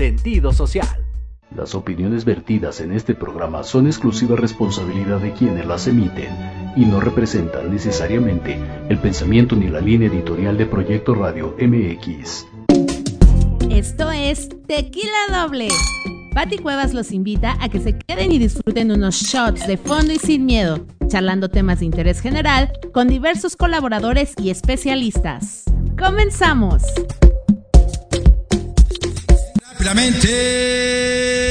sentido social. Las opiniones vertidas en este programa son exclusiva responsabilidad de quienes las emiten y no representan necesariamente el pensamiento ni la línea editorial de Proyecto Radio MX. Esto es Tequila Doble. Patti Cuevas los invita a que se queden y disfruten unos shots de fondo y sin miedo, charlando temas de interés general con diversos colaboradores y especialistas. ¡Comenzamos! Rápidamente.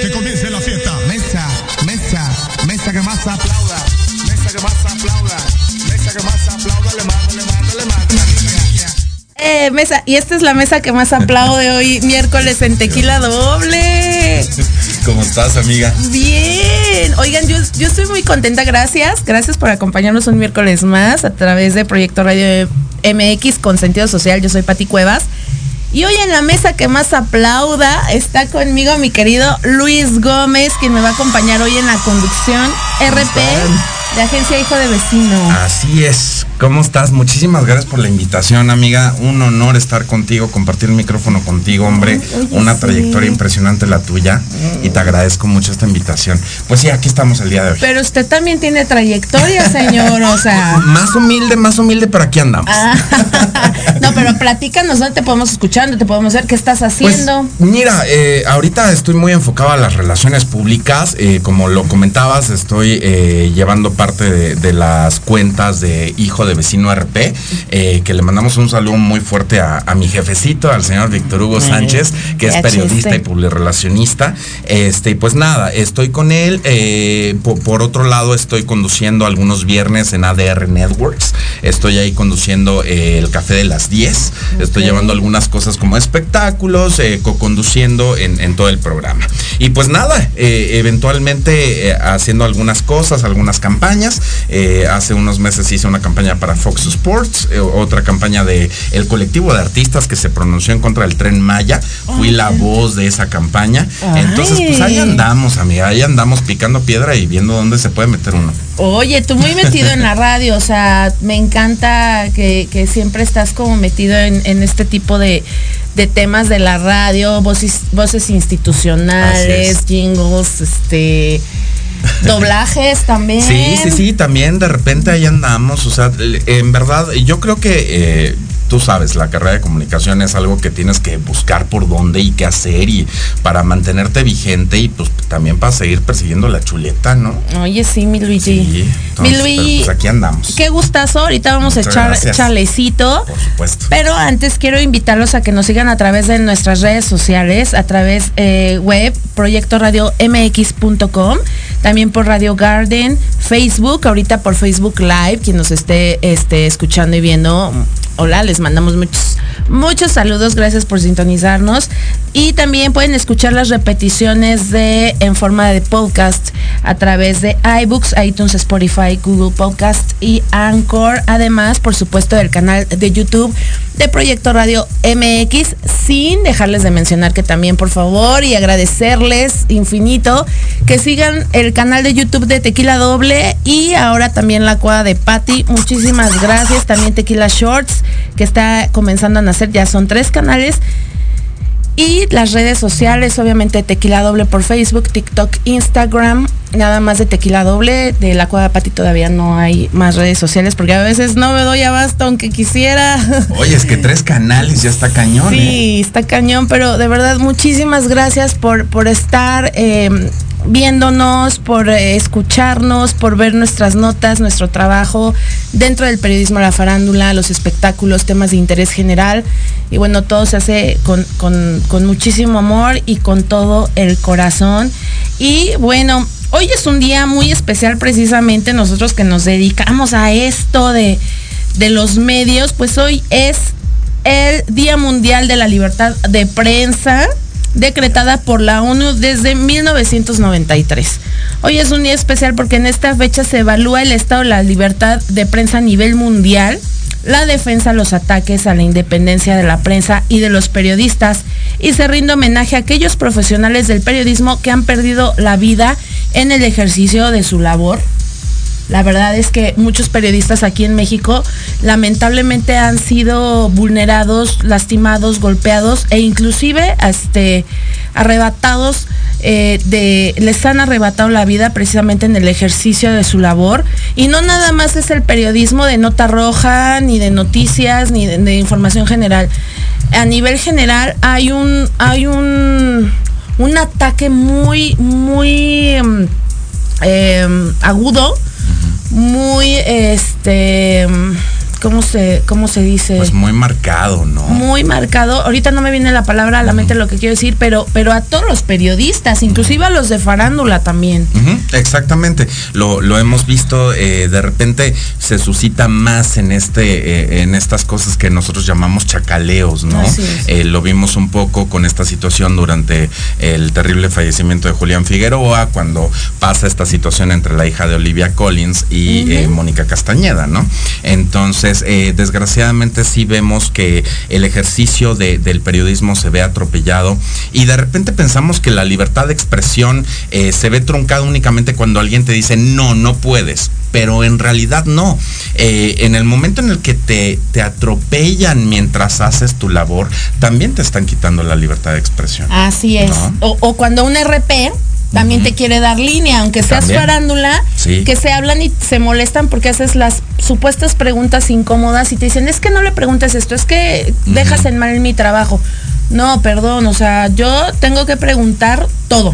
Que comience la fiesta. Mesa, mesa, mesa que más aplauda. Mesa que más aplauda. Mesa que más aplauda. Le mando, le mando, le mando. Eh, mesa, y esta es la mesa que más aplaude hoy, miércoles en Tequila Doble. ¿Cómo estás, amiga? Bien. Oigan, yo, yo estoy muy contenta, gracias. Gracias por acompañarnos un miércoles más a través de Proyecto Radio MX con sentido social. Yo soy Pati Cuevas. Y hoy en la mesa que más aplauda está conmigo mi querido Luis Gómez, quien me va a acompañar hoy en la conducción RP de Agencia Hijo de Vecino. Así es. ¿Cómo estás? Muchísimas gracias por la invitación, amiga. Un honor estar contigo, compartir el micrófono contigo, hombre. Oye, Una sí. trayectoria impresionante la tuya. Y te agradezco mucho esta invitación. Pues sí, aquí estamos el día de hoy. Pero usted también tiene trayectoria, señor, o sea. Más humilde, más humilde, pero aquí andamos. Ah, no, pero platícanos dónde te podemos escuchar, dónde te podemos ver, qué estás Pues, haciendo. mira, eh, ahorita estoy muy enfocado a las relaciones públicas. eh, como lo comentabas, estoy eh, llevando parte de, de las cuentas de Hijo de Vecino RP, eh, que le mandamos un saludo muy fuerte a, a mi jefecito, al señor Víctor Hugo Sánchez, que es periodista y publirelacionista. Este, y pues nada, estoy con él. eh, po- por, otro lado, estoy conduciendo algunos viernes en ADR Networks. Estoy ahí conduciendo eh, el café de las 10. Estoy llevando algunas cosas como espectáculos, co-conduciendo en, en todo el programa. Y pues nada, eventualmente haciendo algunas cosas, algunas campañas. Hace unos meses hice una campaña para Fox Sports, eh, otra campaña de el colectivo de artistas que se pronunció en contra del tren Maya. Fui la voz de esa campaña. Entonces, pues ahí andamos, amiga, ahí andamos picando piedra y viendo dónde se puede meter uno. Oye, tú muy metido en la radio, o sea, me encanta que, que siempre estás como metido en, en este tipo de, de temas de la radio, voces, voces institucionales, es. jingles, este, doblajes también. Sí, sí, sí, también de repente ahí andamos, o sea, en verdad, yo creo que eh, tú sabes, la carrera de comunicación es algo que tienes que buscar por dónde y qué hacer y para mantenerte vigente y pues también para seguir persiguiendo la chuleta, ¿no? Oye, sí, mi Luigi. Sí, mi entonces, pero, Luigi, pues aquí andamos. qué gustazo. Ahorita vamos a echar gracias. chalecito. Por supuesto. Pero antes quiero invitarlos a que nos sigan a través de nuestras redes sociales, a través eh, web, proyectoradiomx.com, también por Radio Garden, Facebook, ahorita por Facebook Live, quien nos esté este, escuchando y viendo. Hola, les mandamos muchos, muchos saludos, gracias por sintonizarnos. Y también pueden escuchar las repeticiones de en forma de podcast a través de iBooks, iTunes, Spotify, Google Podcast y Anchor. Además, por supuesto, del canal de YouTube de Proyecto Radio MX, sin dejarles de mencionar que también, por favor, y agradecerles infinito que sigan el canal de YouTube de Tequila Doble y ahora también la cuadra de Patty. Muchísimas gracias. También Tequila Shorts, que está comenzando a nacer. Ya son tres canales. Y las redes sociales, obviamente Tequila Doble por Facebook, TikTok, Instagram, nada más de Tequila Doble, de la Cueva de Pati todavía no hay más redes sociales porque a veces no me doy abasto aunque quisiera. Oye, es que tres canales ya está cañón. ¿eh? Sí, está cañón, pero de verdad muchísimas gracias por, por estar eh, viéndonos, por eh, escucharnos, por ver nuestras notas, nuestro trabajo dentro del periodismo, la farándula, los espectáculos, temas de interés general. Y bueno, todo se hace con, con- con muchísimo amor y con todo el corazón. Y bueno, hoy es un día muy especial precisamente nosotros que nos dedicamos a esto de, de los medios, pues hoy es el Día Mundial de la Libertad de Prensa, decretada por la ONU desde 1993. Hoy es un día especial porque en esta fecha se evalúa el estado de la libertad de prensa a nivel mundial, la defensa, los ataques a la independencia de la prensa y de los periodistas, y se rinde homenaje a aquellos profesionales del periodismo que han perdido la vida en el ejercicio de su labor La verdad es que muchos periodistas aquí en México lamentablemente han sido vulnerados, lastimados, golpeados e inclusive este, arrebatados eh, de, les han arrebatado la vida precisamente en el ejercicio de su labor. Y no nada más es el periodismo de nota roja, ni de noticias, ni de, información general. A nivel general hay un, hay un, un ataque muy, muy em, em, agudo, muy este ¿cómo se, cómo se dice? Pues muy marcado, ¿no? Muy marcado. Ahorita no me viene la palabra a la mente lo que quiero decir, pero, pero a todos los periodistas, inclusive a los de farándula también. Exactamente. Lo, lo hemos visto, eh, de repente se suscita más en este, eh, en estas cosas que nosotros llamamos chacaleos, ¿no? Eh, lo vimos un poco con esta situación durante el terrible fallecimiento de Julián Figueroa, cuando pasa esta situación entre la hija de Olivia Collins y eh, Mónica Castañeda, ¿no? Entonces, eh, desgraciadamente sí vemos que el ejercicio de- del periodismo se ve atropellado y de repente pensamos que la libertad de expresión eh, se ve truncada únicamente cuando alguien te dice, no, no puedes. Pero en realidad no. Eh, en el momento en el que te, te atropellan mientras haces tu labor, también te están quitando la libertad de expresión. Así es. ¿No? O, o cuando un RP también te quiere dar línea, aunque seas También. farándula, Sí. que se hablan y se molestan porque haces las supuestas preguntas incómodas y te dicen, es que no le preguntes esto, es que dejas en mal mi trabajo. No, perdón, o sea, yo tengo que preguntar todo.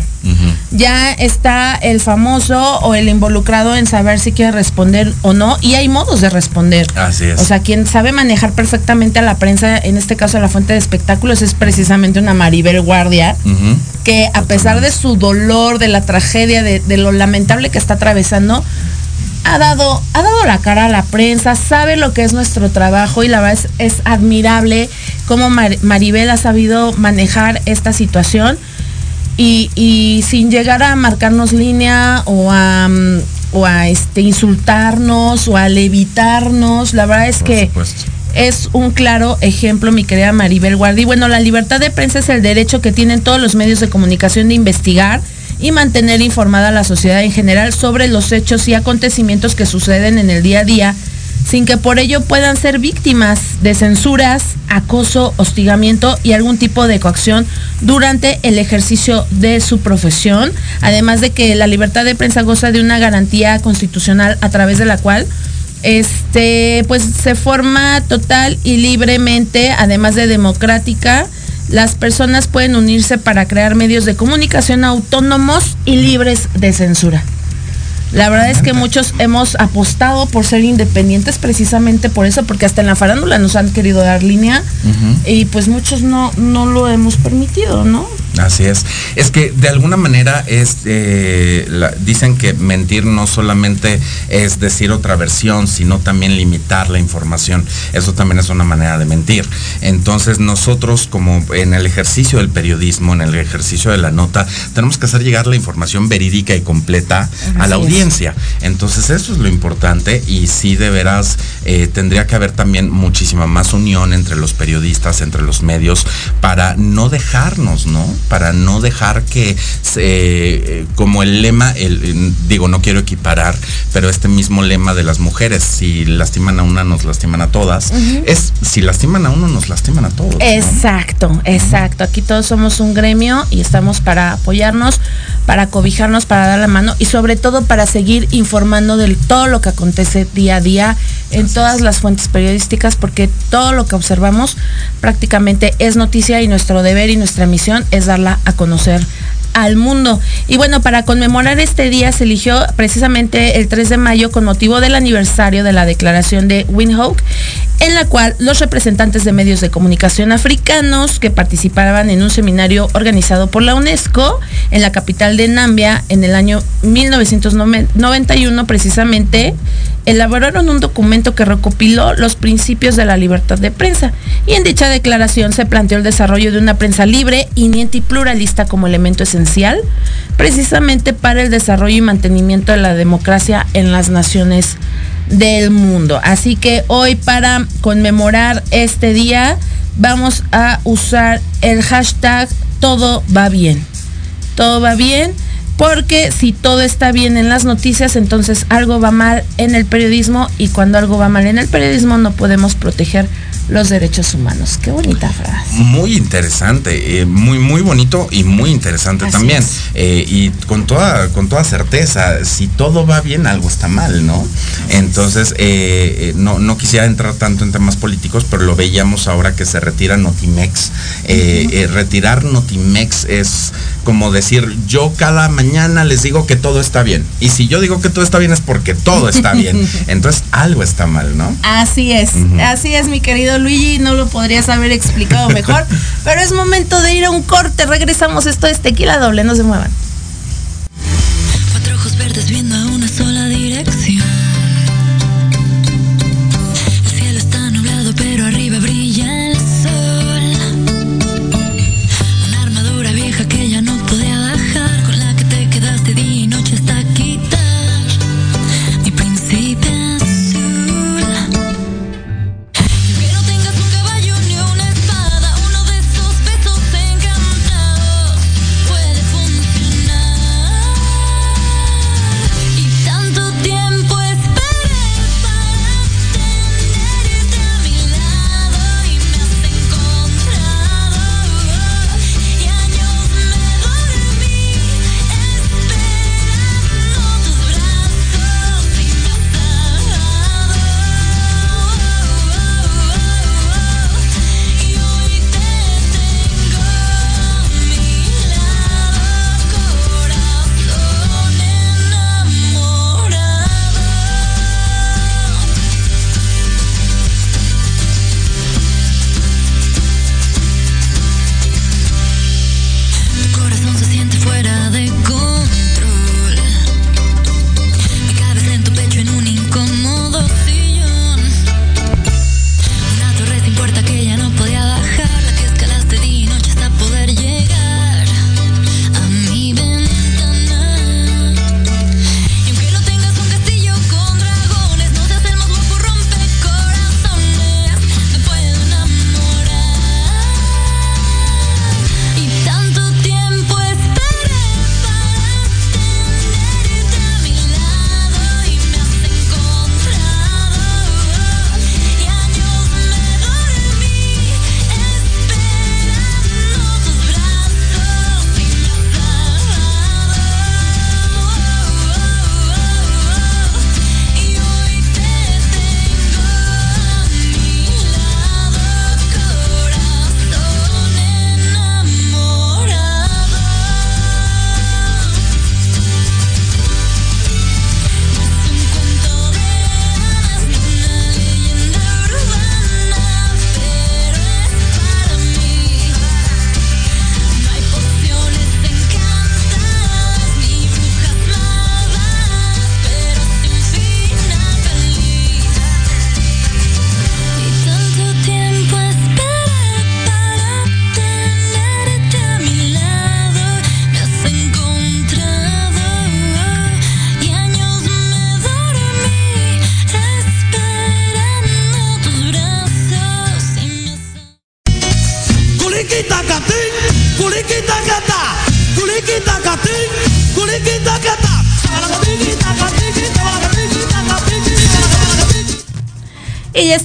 Ya está el famoso o el involucrado en saber si quiere responder o no, y hay modos de responder. Así es. O sea, quien sabe manejar perfectamente a la prensa, en este caso a la fuente de espectáculos, es precisamente una Maribel Guardia, que a pesar de su dolor, de la tragedia, de, de lo lamentable que está atravesando, ha dado, ha dado la cara a la prensa, sabe lo que es nuestro trabajo y la verdad es, es admirable cómo Mar- Maribel ha sabido manejar esta situación y, y sin llegar a marcarnos línea o a, mm, o a este, insultarnos o a levitarnos, la verdad es Por que supuesto. es un claro ejemplo, mi querida Maribel Guardi. Bueno, la libertad de prensa es el derecho que tienen todos los medios de comunicación de investigar y mantener informada a la sociedad en general sobre los hechos y acontecimientos que suceden en el día a día, sin que por ello puedan ser víctimas de censuras, acoso, hostigamiento y algún tipo de coacción durante el ejercicio de su profesión, además de que la libertad de prensa goza de una garantía constitucional a través de la cual este pues se forma total y libremente, además de democrática, las personas pueden unirse para crear medios de comunicación autónomos y libres de censura. La verdad es que muchos hemos apostado por ser independientes precisamente por eso, porque hasta en la farándula nos han querido dar línea y pues muchos no, no lo hemos permitido, ¿no? Así es. Es que de alguna manera es, eh, la- dicen que mentir no solamente es decir otra versión, sino también limitar la información. Eso también es una manera de mentir. Entonces nosotros como en el ejercicio del periodismo, en el ejercicio de la nota, tenemos que hacer llegar la información verídica y completa a la es. audiencia. Entonces eso es lo importante y sí de veras eh, tendría que haber también muchísima más unión entre los periodistas, entre los medios, para no dejarnos, ¿no? Para no dejar que, eh, como el lema, el, digo, no quiero equiparar, pero este mismo lema de las mujeres, si lastiman a una, nos lastiman a todas, es, si lastiman a uno, nos lastiman a todos. ¿no? Exacto, exacto. Aquí todos somos un gremio y estamos para apoyarnos, para cobijarnos, para dar la mano y sobre todo para seguir informando de todo lo que acontece día a día en todas las fuentes periodísticas, porque todo lo que observamos prácticamente es noticia y nuestro deber y nuestra misión es darla a conocer al mundo. Y bueno, para conmemorar este día se eligió precisamente el 3 de mayo con motivo del aniversario de la declaración de Windhoek, en la cual los representantes de medios de comunicación africanos que participaban en un seminario organizado por la UNESCO en la capital de Nambia en el año 1991 precisamente elaboraron un documento que recopiló los principios de la libertad de prensa y en dicha declaración se planteó el desarrollo de una prensa libre, iniciante y pluralista como elemento esencial precisamente para el desarrollo y mantenimiento de la democracia en las naciones del mundo. Así que hoy para conmemorar este día vamos a usar el hashtag todo va bien. Todo va bien porque si todo está bien en las noticias, entonces algo va mal en el periodismo y cuando algo va mal en el periodismo no podemos proteger los derechos humanos. Qué bonita frase. Muy interesante, eh, muy, muy bonito y muy interesante Así también. Eh, y con toda, con toda certeza, si todo va bien, algo está mal, ¿no? Entonces, eh, no, no quisiera entrar tanto en temas políticos, pero lo veíamos ahora que se retira Notimex. Retirar Notimex es como decir, yo cada mañana les digo que todo está bien. Y si yo digo que todo está bien es porque todo está bien. Entonces, algo está mal, ¿no? Así es, así es mi querido Luigi, no lo podrías haber explicado mejor, pero es momento de ir a un corte, regresamos, esto es tequila doble, no se muevan. Cuatro ojos verdes viendo a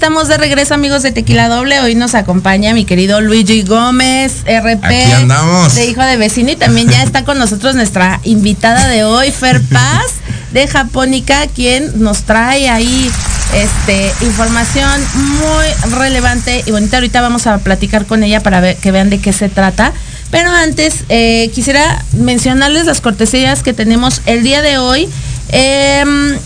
estamos de regreso amigos de Tequila Doble, hoy nos acompaña mi querido Luigi Gómez, RP, Aquí andamos. de hijo de vecino y también ya está con nosotros nuestra invitada de hoy, Fer Paz, de Japónica, quien nos trae ahí este información muy relevante y bonita. Ahorita vamos a platicar con ella para ver, que vean de qué se trata. Pero antes eh, quisiera mencionarles las cortesías que tenemos el día de hoy em,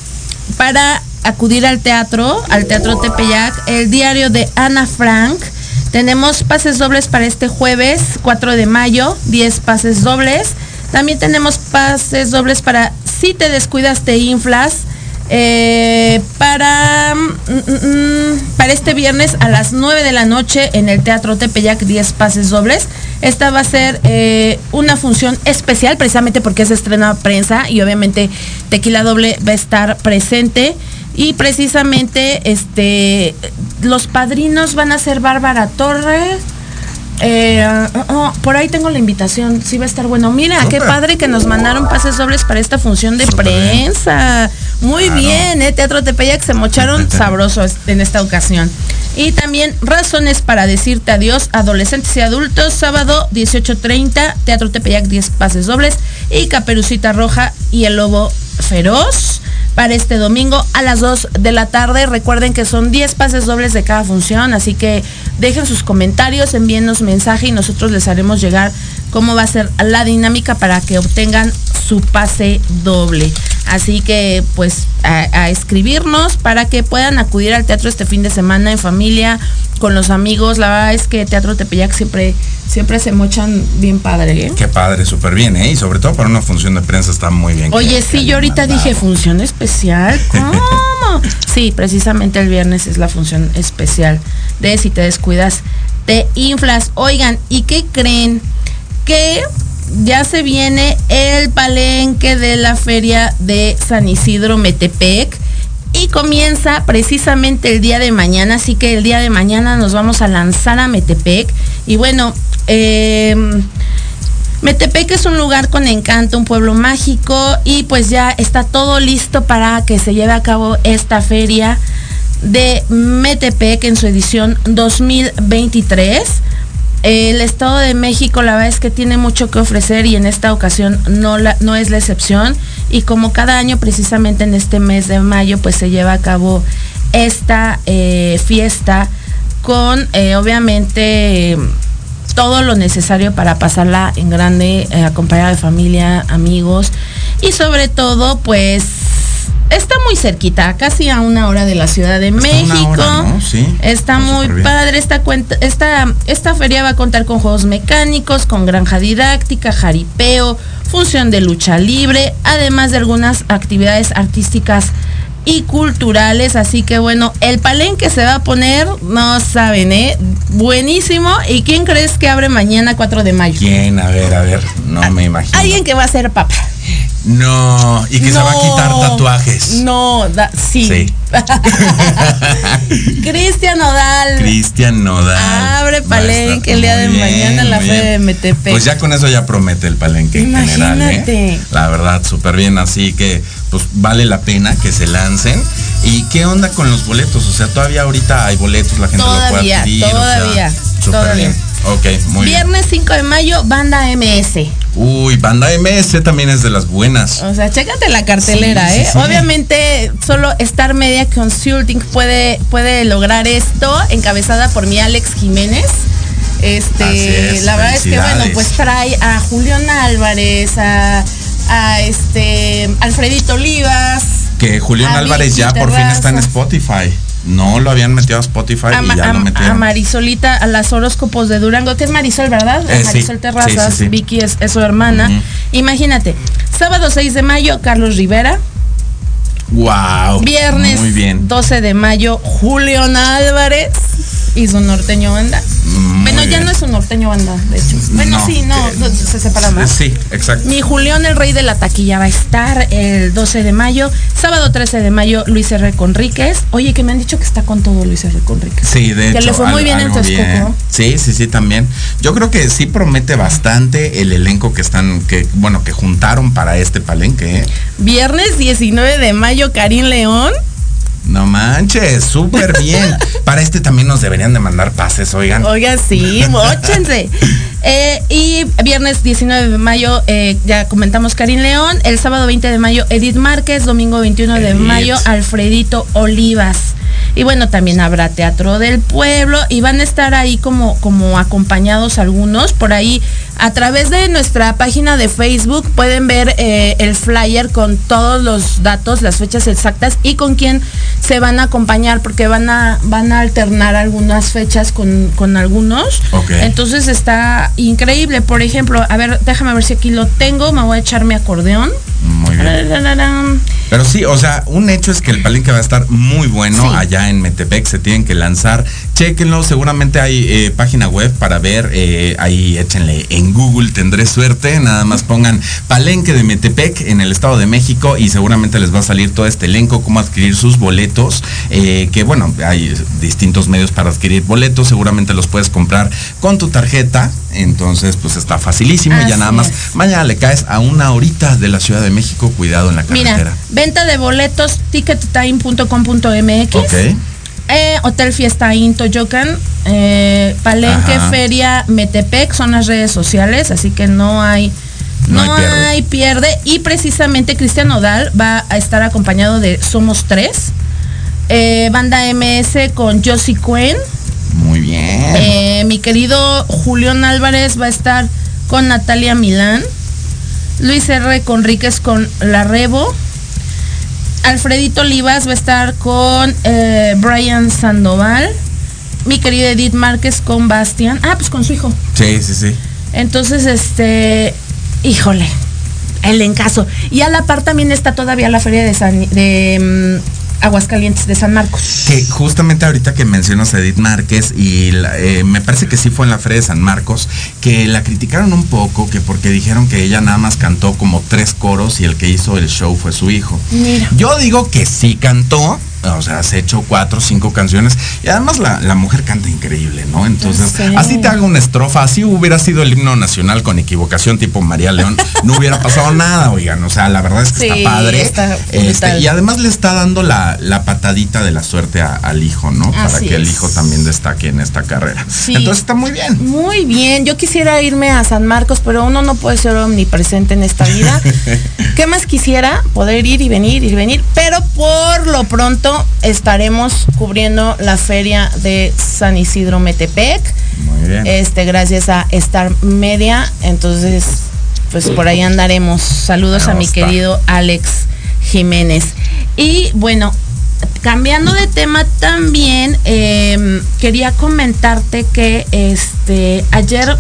para acudir al teatro, al Teatro Tepeyac, el diario de Ana Frank. Tenemos pases dobles para este jueves 4 de mayo, 10 pases dobles. También tenemos pases dobles para si te descuidas te inflas. eh, para, mm, mm, mm, para este viernes a las 9 de la noche en el Teatro Tepeyac 10 pases dobles. Esta va a ser eh, una función especial precisamente porque es estrena prensa y obviamente Tequila Doble va a estar presente. Y precisamente este los padrinos van a ser Bárbara Torres, Eh, oh, oh, por ahí tengo la invitación, sí va a estar bueno. Mira, qué padre que nos mandaron pases dobles para esta función de prensa. Muy Claro. bien, ¿eh? Teatro Tepeyac se mocharon sabrosos en esta ocasión. Y también razones para decirte adiós, adolescentes y adultos, sábado 18.30, Teatro Tepeyac 10 pases dobles y Caperucita Roja y el Lobo Feroz para este domingo a las 2 de la tarde. Recuerden que son 10 pases dobles de cada función, así que dejen sus comentarios, envíennos mensaje y nosotros les haremos llegar cómo va a ser la dinámica para que obtengan su pase doble. Así que pues a, a escribirnos para que puedan acudir al teatro este fin de semana en familia, con los amigos. La verdad es que Teatro Tepeyac siempre, siempre se mochan bien padre. ¿eh? Qué padre, súper bien, ¿eh? Y sobre todo para una función de prensa está muy bien. Oye, que sí, yo ahorita mandado. dije función especial. ¿Cómo? sí, precisamente el viernes es la función especial de si te descuidas, te inflas. Oigan, ¿y qué creen? Que ya se viene el palenque de la feria de San Isidro Metepec. Y comienza precisamente el día de mañana, así que el día de mañana nos vamos a lanzar a Metepec. Y bueno, eh, Metepec es un lugar con encanto, un pueblo mágico y pues ya está todo listo para que se lleve a cabo esta feria de Metepec en su edición 2023. El Estado de México la verdad es que tiene mucho que ofrecer y en esta ocasión no, es la excepción. Y como cada año precisamente en este mes de mayo pues se lleva a cabo esta eh, fiesta con eh, obviamente todo lo necesario para pasarla en grande, eh, acompañada de familia, amigos y sobre todo pues está muy cerquita, casi a una hora de la Ciudad de Está México. hora, ¿no? Sí, Está muy padre esta cuenta, esta, esta feria va a contar con juegos mecánicos, con granja didáctica, jaripeo, función de lucha libre, además de algunas actividades artísticas y culturales, así que bueno, el palenque se va a poner, no saben, ¿eh? Buenísimo. ¿Y quién crees que abre mañana 4 de mayo? ¿Quién? A ver, a ver, no me imagino. Alguien que va a ser papa. No, y que se va a quitar tatuajes. No, da- sí. Sí. Cristian Odal. Cristian Nodal. Abre palenque el día de mañana en la bien. de Metepec. Pues ya con eso ya promete el palenque en general, ¿eh? Imagínate. La verdad, súper bien. Así que, pues vale la pena que se lancen. ¿Y qué onda con los boletos? O sea, todavía ahorita hay boletos, la gente lo Todavía, puede pedir. o sea, todavía, Súper todavía. bien. Ok, muy bien. Viernes 5 de mayo, banda MS. Uy, banda MS también es de las buenas. O sea, chécate la cartelera, Sí, ¿eh? sí. Obviamente, solo Star Media Consulting puede, puede lograr esto, encabezada por mi Alex Jiménez. Este, es, la verdad es que bueno, pues trae a Julián Álvarez, a, a este Alfredito Olivas, Que Julián Álvarez ya por fin está en. Spotify. No lo habían metido a Spotify a, y ya lo a- metieron. a Marisolita, a las horóscopos de Durango, que es Marisol, ¿verdad? Eh, sí. Marisol Terrazas, Sí, sí, sí. Vicky es, es su hermana. Imagínate, sábado 6 de mayo, Carlos Rivera. Wow. Viernes Muy bien. 12 de mayo, Julián Álvarez y su norteño banda. Muy ya bien. no es un norteño banda, de hecho. Bueno, No, sí, no, que- se separa más. Sí, exacto. Mi Julián, el rey de la taquilla, va a estar el 12 de mayo. Sábado 13 de mayo, Luis R. Conríquez. Oye, que me han dicho que está con todo Luis R. Conríquez. Sí, de hecho. Que le fue muy al- bien en Texcoco. Sí, sí, sí, también. Yo creo que sí promete bastante el elenco que están, que, bueno, que juntaron para este palenque. ¿eh? Viernes 19 de mayo, Karim León. No manches, súper bien. para este también nos deberían de mandar pases, oigan. Oiga, sí, mochense. Eh, y viernes 19 de mayo, eh, ya comentamos Karim León. El sábado 20 de mayo, Edith Márquez. Domingo 21 de mayo, Alfredito Olivas. Y bueno, también habrá Teatro del Pueblo y van a estar ahí como, como acompañados algunos. Por ahí, a través de nuestra página de Facebook, pueden ver eh, el flyer con todos los datos, las fechas exactas y con quién se van a acompañar, porque van a, van a alternar algunas fechas con, con algunos. Ok. Entonces está increíble. Por ejemplo, a ver, déjame ver si aquí lo tengo. Me voy a echar mi acordeón. Muy bien. Pero sí, o sea, un hecho es que el palenque va a estar muy bueno Sí. allá en Metepec, se tienen que lanzar. Chéquenlo, seguramente hay eh, página web para ver, eh, ahí échenle en Google, tendré suerte, nada más pongan palenque de Metepec en el Estado de México y seguramente les va a salir todo este elenco, cómo adquirir sus boletos eh, que bueno, hay distintos medios para adquirir boletos, seguramente los puedes comprar con tu tarjeta, entonces pues está facilísimo, y ya nada más, es. mañana le caes a una horita de la Ciudad de México, cuidado en la carretera. Mira, venta de boletos, tickettime.com.mx. Ok. Eh, Hotel Fiesta Inn Toyocan, eh, Palenque, Ajá. Feria, Metepec son las redes sociales, así que no hay No no, hay pierde. hay pierde. Y precisamente Cristian Nodal va a estar acompañado de Somos Tres, eh, banda MS con Josie Cuen, Muy bien. eh, mi querido Julián Álvarez va a estar con Natalia Milán. Luis R. Conríquez con La Rebo. Alfredito Olivas va a estar con eh, Brian Sandoval. Mi querida Edith Márquez con Bastian. Ah, pues con su hijo. sí, sí, sí. Entonces, este, híjole, el encaso. Y a la par también está todavía la feria de San, de mm, Aguascalientes, de San Marcos. Que justamente ahorita que mencionas a Edith Márquez y la- eh, me parece que sí fue en la Feria de San Marcos, que la criticaron un poco, que porque dijeron que ella nada más cantó como tres coros y el que hizo el show fue su hijo. Mira. Yo digo que sí cantó, o sea, se echó cuatro o cinco canciones y además la, la mujer canta increíble, ¿no? Entonces, así te hago una estrofa, así hubiera sido el himno nacional con equivocación tipo María León, no hubiera pasado nada, oigan, o sea, la verdad es que Sí, está padre. está Este, y además le está dando la, la patadita de la suerte a- al hijo, ¿no? Para que el es. hijo también destaque en esta carrera. Sí. Entonces está muy bien. Muy bien, yo quisiera irme a San Marcos, pero uno no puede ser omnipresente en esta vida. ¿Qué más quisiera? Poder ir y venir y venir, pero por lo pronto estaremos cubriendo la feria de San Isidro Metepec, Muy bien. este gracias a Star Media, entonces pues por ahí andaremos. Saludos a mi querido Alex Jiménez. Y bueno, cambiando de tema también, eh, quería comentarte que este ayer,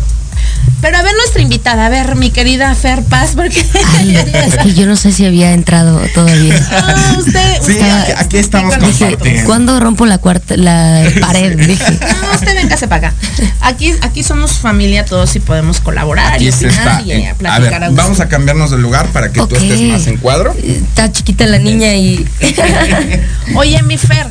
pero a ver nuestra invitada, a ver mi querida Fer Paz, porque Ay, es que yo no sé si había entrado todavía. Ah, usted, Sí, usted- aquí, aquí estamos con con Dije, Martín. ¿cuándo rompo la cuarta, la pared? Dije. No, usted véngase para acá. Aquí, aquí somos familia todos y podemos colaborar Aquí y se está. y en- a ver, a vamos a cambiarnos de lugar para que tú estés más en cuadro. Está chiquita la niña y. Oye, mi Fer.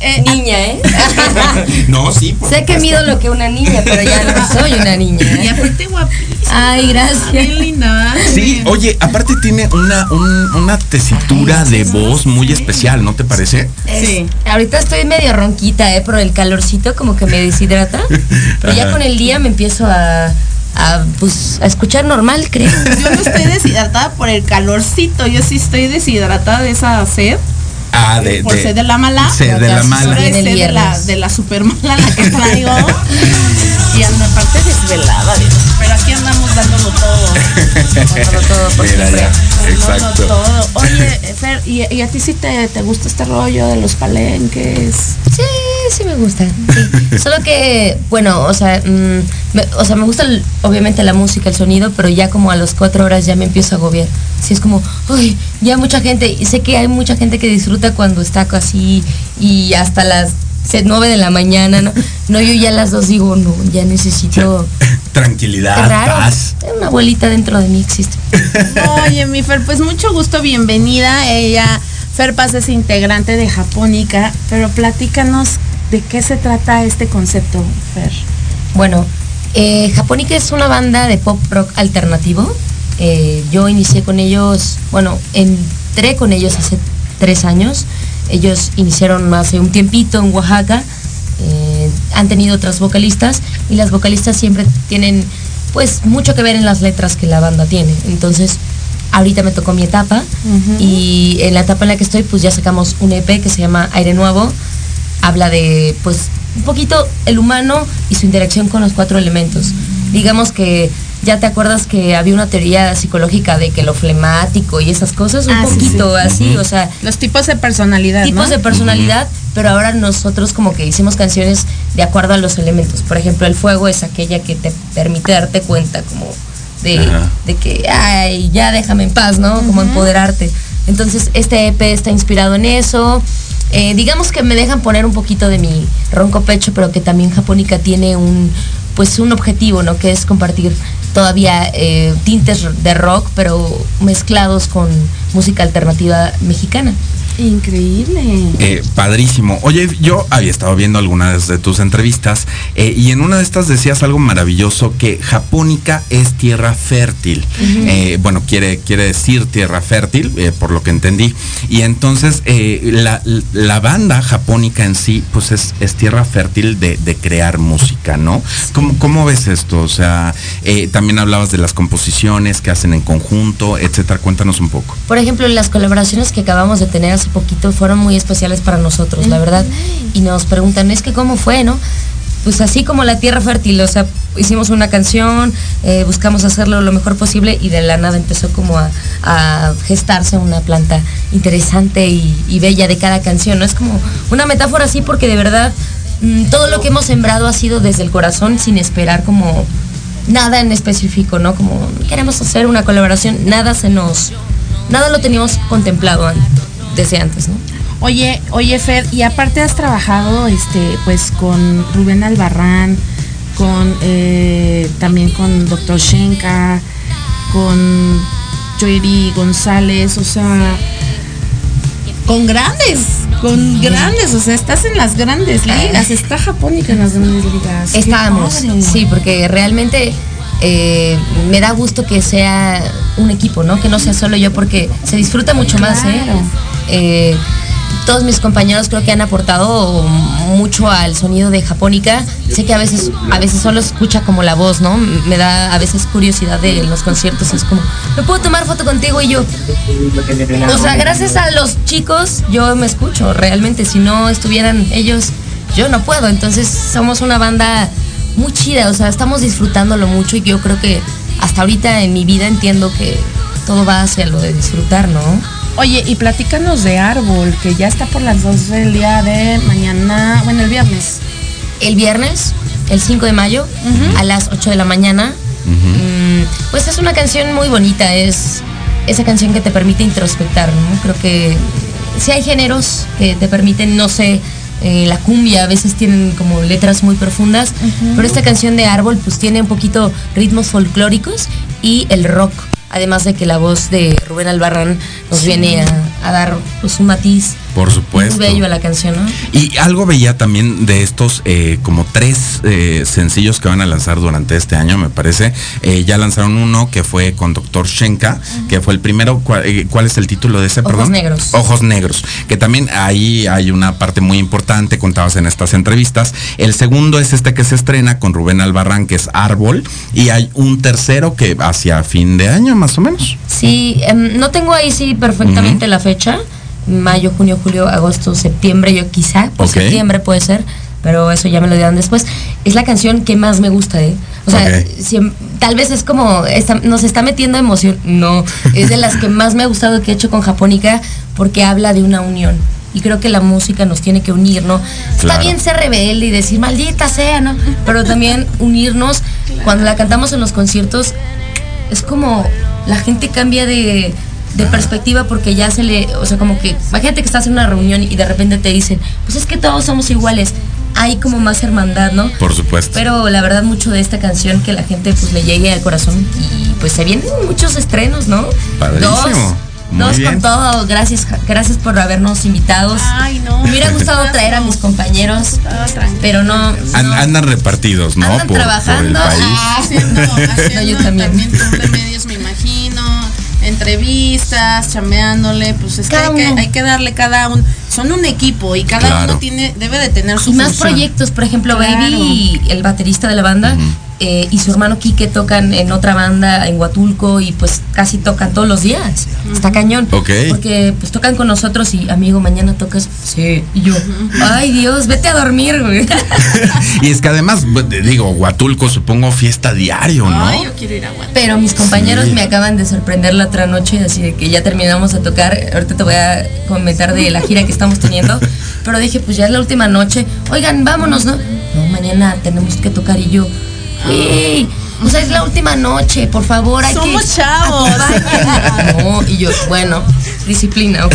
Eh, niña, ¿eh? No, sí. sé que mido lo que una niña, pero ya no soy una niña. y ¿eh? aparte guapísima. Ay, gracias. Bien linda. Sí, oye, aparte tiene una, un- una tesitura de voz muy especial, ¿no te parece? Sí. Ahorita estoy medio ronquita, ¿eh? Pero el calorcito como que me deshidrata. Pero ya con el día me empiezo a, a, pues, a escuchar normal, creo. Yo no estoy deshidratada por el calorcito, yo sí estoy deshidratada de esa sed. Ah, de, por sed de la mala. De la mala. De la, de la super mala la que traigo. y anda aparte desvelada, Dios. Pero aquí andamos dándolo todo. Dándolo todo por Mira siempre. ya, exacto. todo. Oye, Fer, ¿y, y a ti sí te, te gusta este rollo de los palenques? Sí, sí me gusta. sí. Solo que, bueno, o sea, mm, me, o sea, me gusta el- obviamente la música, el sonido, pero ya como a las cuatro horas ya me empiezo a agobiar. Sí, es como, ay, ya mucha gente, y sé que hay mucha gente que disfruta cuando está así y hasta las se- nueve de la mañana, ¿no? No, yo ya a las dos digo, no, ya necesito... Tranquilidad, Es raro, paz. una abuelita dentro de mí existe. Oye, mi Fer, pues mucho gusto, bienvenida. Ella, Fer Paz es integrante de Japónica, pero platícanos de qué se trata este concepto, Fer. Bueno, eh, Japónica es una banda de pop rock alternativo. Eh, yo inicié con ellos, bueno, entré con ellos hace tres años. Ellos iniciaron hace un tiempito en Oaxaca. Eh, han tenido otras vocalistas y las vocalistas siempre tienen pues mucho que ver en las letras que la banda tiene. Entonces, ahorita me tocó mi etapa y en la etapa en la que estoy pues ya sacamos un EP que se llama Aire Nuevo. Habla de pues un poquito el humano y su interacción con los cuatro elementos. Digamos que ya te acuerdas que había una teoría psicológica de que lo flemático y esas cosas, un Ah, poquito sí. así, o sea, Los tipos de personalidad, tipos ¿no? de personalidad, pero ahora nosotros como que hicimos canciones de acuerdo a los elementos. Por ejemplo, el fuego es aquella que te permite darte cuenta como de, de que, ay, ya déjame en paz, ¿no? Como empoderarte. Entonces, este EP está inspirado en eso. Eh, digamos que me dejan poner un poquito de mi ronco pecho, pero que también Japónica tiene un, pues un objetivo, ¿no? Que es compartir todavía eh, tintes de rock, pero mezclados con música alternativa mexicana. Increíble. Eh, padrísimo. Oye, yo había estado viendo algunas de tus entrevistas eh, y en una de estas decías algo maravilloso que Japónica es tierra fértil. Eh, bueno, quiere, quiere decir tierra fértil, eh, por lo que entendí. Y entonces eh, la, la banda Japónica en sí, pues es, es tierra fértil de, de crear música, ¿no? ¿Cómo, cómo ves esto? O sea, eh, también hablabas de las composiciones que hacen en conjunto, etcétera. Cuéntanos un poco. Por ejemplo, las colaboraciones que acabamos de tener hace poquito fueron muy especiales para nosotros, la verdad. Y nos preguntan, es que cómo fue, ¿no? Pues así como la tierra fértil, o sea, hicimos una canción, eh, buscamos hacerlo lo mejor posible y de la nada empezó como a, a gestarse una planta interesante y, y bella de cada canción, ¿no? Es como una metáfora así porque de verdad mm, todo lo que hemos sembrado ha sido desde el corazón sin esperar como nada en específico, ¿no? Como queremos hacer una colaboración, nada se nos, nada lo teníamos contemplado an- desde antes, ¿no? Oye, oye Fer, y aparte has trabajado este pues con Rubén Albarrán, con eh, también con Dr. Shenka, con Joey González, o sea, con grandes, con grandes, o sea, estás en las grandes ligas, está Japónica en las grandes ligas. Estábamos, sí, porque realmente eh, me da gusto que sea un equipo, ¿no? Que no sea solo yo, porque se disfruta mucho más, ¿eh? Eh, todos mis compañeros creo que han aportado mucho al sonido de Japónica. Sé que a veces, a veces solo escucha como la voz, ¿no? Me da a veces curiosidad de los conciertos. Es como, ¿me puedo tomar foto contigo? Y yo, o sea, gracias a los chicos yo me escucho. Realmente, si no estuvieran ellos, yo no puedo. Entonces somos una banda muy chida. O sea, estamos disfrutándolo mucho y yo creo que hasta ahorita en mi vida entiendo que todo va hacia lo de disfrutar, ¿no? Oye, y platícanos de Árbol, que ya está por las 12 del día de mañana, bueno, el viernes. El viernes, el 5 de mayo, a las 8 de la mañana. Mm, pues es una canción muy bonita, es esa canción que te permite introspectar, ¿no? Creo que si hay géneros que te permiten, no sé, eh, la cumbia a veces tienen como letras muy profundas, pero esta canción de Árbol pues tiene un poquito ritmos folclóricos y el rock. Además de que la voz de Rubén Albarrán nos viene a, a dar pues, un matiz Por supuesto. muy bello a la canción, ¿no? Y algo veía también de estos eh, como tres eh, sencillos que van a lanzar durante este año, me parece. Eh, ya lanzaron uno que fue con Dr. Shenka, que fue el primero. ¿Cuál, cuál es el título de ese, Ojos perdón? Negros. Ojos Negros. Que también ahí hay una parte muy importante, contabas en estas entrevistas. El segundo es este que se estrena con Rubén Albarrán, que es Árbol. Y hay un tercero que hacia fin de año, más o menos. Sí, em, no tengo ahí sí perfectamente la fecha. Mayo, junio, julio, agosto, septiembre, yo quizá, por Ok. septiembre puede ser, pero eso ya me lo dirán después. Es la canción que más me gusta, ¿eh? O sea, tal vez es como, está- nos está metiendo emoción. No, es de las que más me ha gustado que he hecho con Japónica porque habla de una unión. Y creo que la música nos tiene que unir, ¿no? Está bien ser rebelde y decir, maldita sea, ¿no? Pero también unirnos. Cuando la cantamos en los conciertos, es como la gente cambia de, de perspectiva porque ya se le, o sea, como que, imagínate que estás en una reunión y de repente te dicen, pues es que todos somos iguales, hay como más hermandad, ¿no? Por supuesto. Pero la verdad mucho de esta canción que la gente pues le llegue al corazón y pues se vienen muchos estrenos, ¿no? Padrísimo. Dos, Muy dos bien. con todo, gracias, gracias por habernos invitados. Ay, no. Me hubiera gustado traer a mis compañeros, pero no. An- no. andan repartidos, ¿no? Andan por, por el trabajando. país. Ah, haciendo, haciendo No, yo también. de medios, me imagino, entrevistas, chambeándole, pues es que hay, que uno. hay que darle cada uno, son un equipo y cada Claro. uno tiene, debe de tener su Y más función. proyectos, por ejemplo, Claro. Baby, el baterista de la banda, eh, y su hermano Quique tocan en otra banda en Huatulco y pues casi tocan todos los días. Está cañón. Ok. Porque pues tocan con nosotros y amigo, mañana tocas. Sí. Y yo, ay Dios, vete a dormir, güey. y es que además, digo, Huatulco supongo fiesta diario, ¿no? Ay, yo quiero ir a Guadalajara. Pero mis compañeros Sí. me acaban de sorprender la otra noche, así de que ya terminamos a tocar. Ahorita te voy a comentar de la gira que estamos teniendo. Pero dije, pues ya es la última noche. Oigan, vámonos, ¿no? No, mañana tenemos que tocar y yo. O sea, es la última noche, por favor, hay Somos que. chavos. acompáñenme". No, y yo, bueno, disciplina, ok.